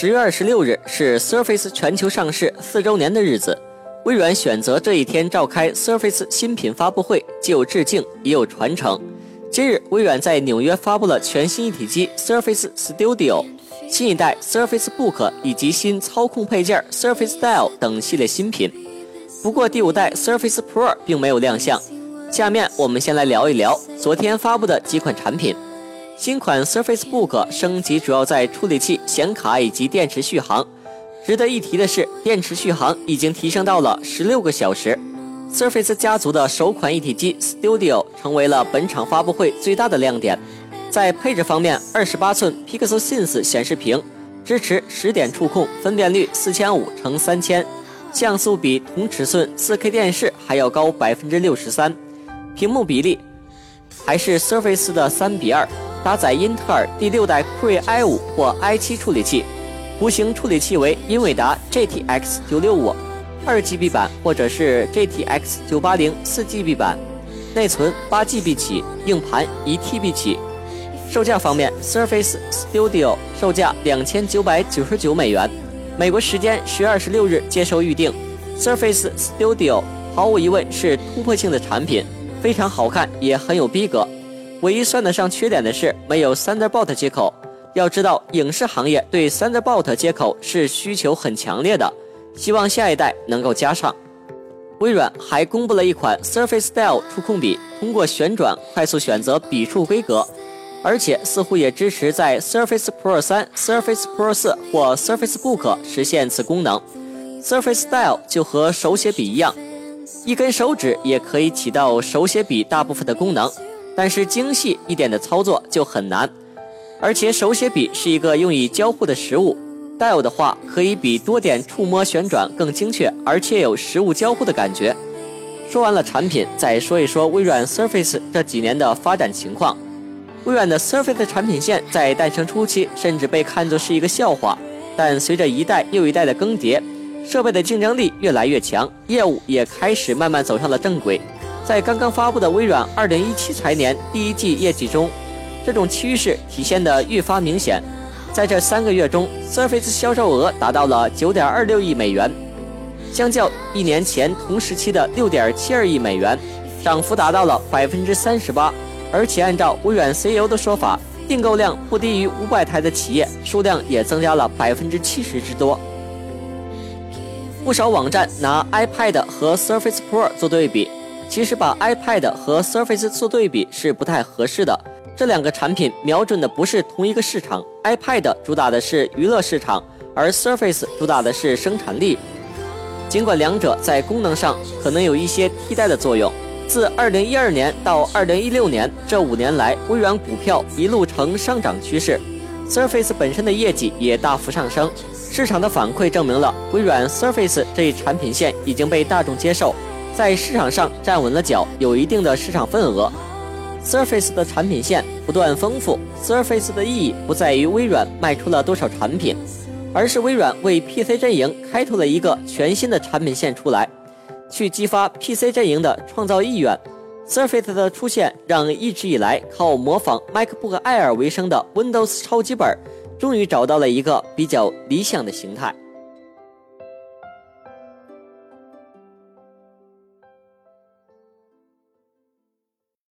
十月二十六日是 Surface 全球上市四周年的日子，微软选择这一天召开 Surface 新品发布会，既有致敬，也有传承。今日，微软在纽约发布了全新一体机 Surface Studio、新一代 Surface Book 以及新操控配件 Surface Dial 等系列新品。不过，第五代 Surface Pro 并没有亮相。下面我们先来聊一聊昨天发布的几款产品。新款 Surface Book 升级主要在处理器、显卡以及电池续航。值得一提的是，电池续航已经提升到了十六个小时。Surface 家族的首款一体机 Studio 成为了本场发布会最大的亮点。在配置方面，二十八寸 Pixel Sense 显示屏支持十点触控，分辨率四千五乘三千，像素比同尺寸 4K 电视还要高百分之六十三，屏幕比例还是 Surface 的三比二。搭载英特尔第六代酷睿 i5 或 i7 处理器，图形处理器为英伟达 GTX 965，二 GB 版或者是 GTX 980四 GB 版，内存八 GB 起，硬盘一 TB 起。售价方面，Surface Studio 售价两千九百九十九美元，美国时间十月二十六日接受预定。Surface Studio 毫无疑问是突破性的产品，非常好看，也很有逼格。唯一算得上缺点的是没有 Thunderbolt 接口。要知道，影视行业对 Thunderbolt 接口是需求很强烈的，希望下一代能够加上。微软还公布了一款 Surface Style 触控笔，通过旋转快速选择笔触规格，而且似乎也支持在 Surface Pro 3、Surface Pro 4或 Surface Book 实现此功能。Surface Style 就和手写笔一样，一根手指也可以起到手写笔大部分的功能。但是精细一点的操作就很难，而且手写笔是一个用以交互的实物，Dial 的话可以比多点触摸旋转更精确，而且有实物交互的感觉。说完了产品，再说一说微软 Surface 这几年的发展情况。微软的 Surface 产品线在诞生初期甚至被看作是一个笑话，但随着一代又一代的更迭，设备的竞争力越来越强，业务也开始慢慢走上了正轨。在刚刚发布的微软2017财年第一季业绩中，这种趋势体现得愈发明显。在这三个月中，Surface 销售额达到了9.26亿美元，相较一年前同时期的6.72亿美元，涨幅达到了百分之三十八。而且按照微软 CEO 的说法，订购量不低于五百台的企业数量也增加了百分之七十之多。不少网站拿 iPad 和 Surface Pro 做对比。其实把 iPad 和 Surface 做对比是不太合适的，这两个产品瞄准的不是同一个市场。iPad 主打的是娱乐市场，而 Surface 主打的是生产力。尽管两者在功能上可能有一些替代的作用，自2012年到2016年这五年来，微软股票一路呈上涨趋势，Surface 本身的业绩也大幅上升。市场的反馈证明了微软 Surface 这一产品线已经被大众接受。在市场上站稳了脚，有一定的市场份额。Surface 的产品线不断丰富，Surface 的意义不在于微软卖出了多少产品，而是微软为 PC 阵营开拓了一个全新的产品线出来，去激发 PC 阵营的创造意愿。Surface 的出现，让一直以来靠模仿 MacBook Air 为生的 Windows 超级本，终于找到了一个比较理想的形态。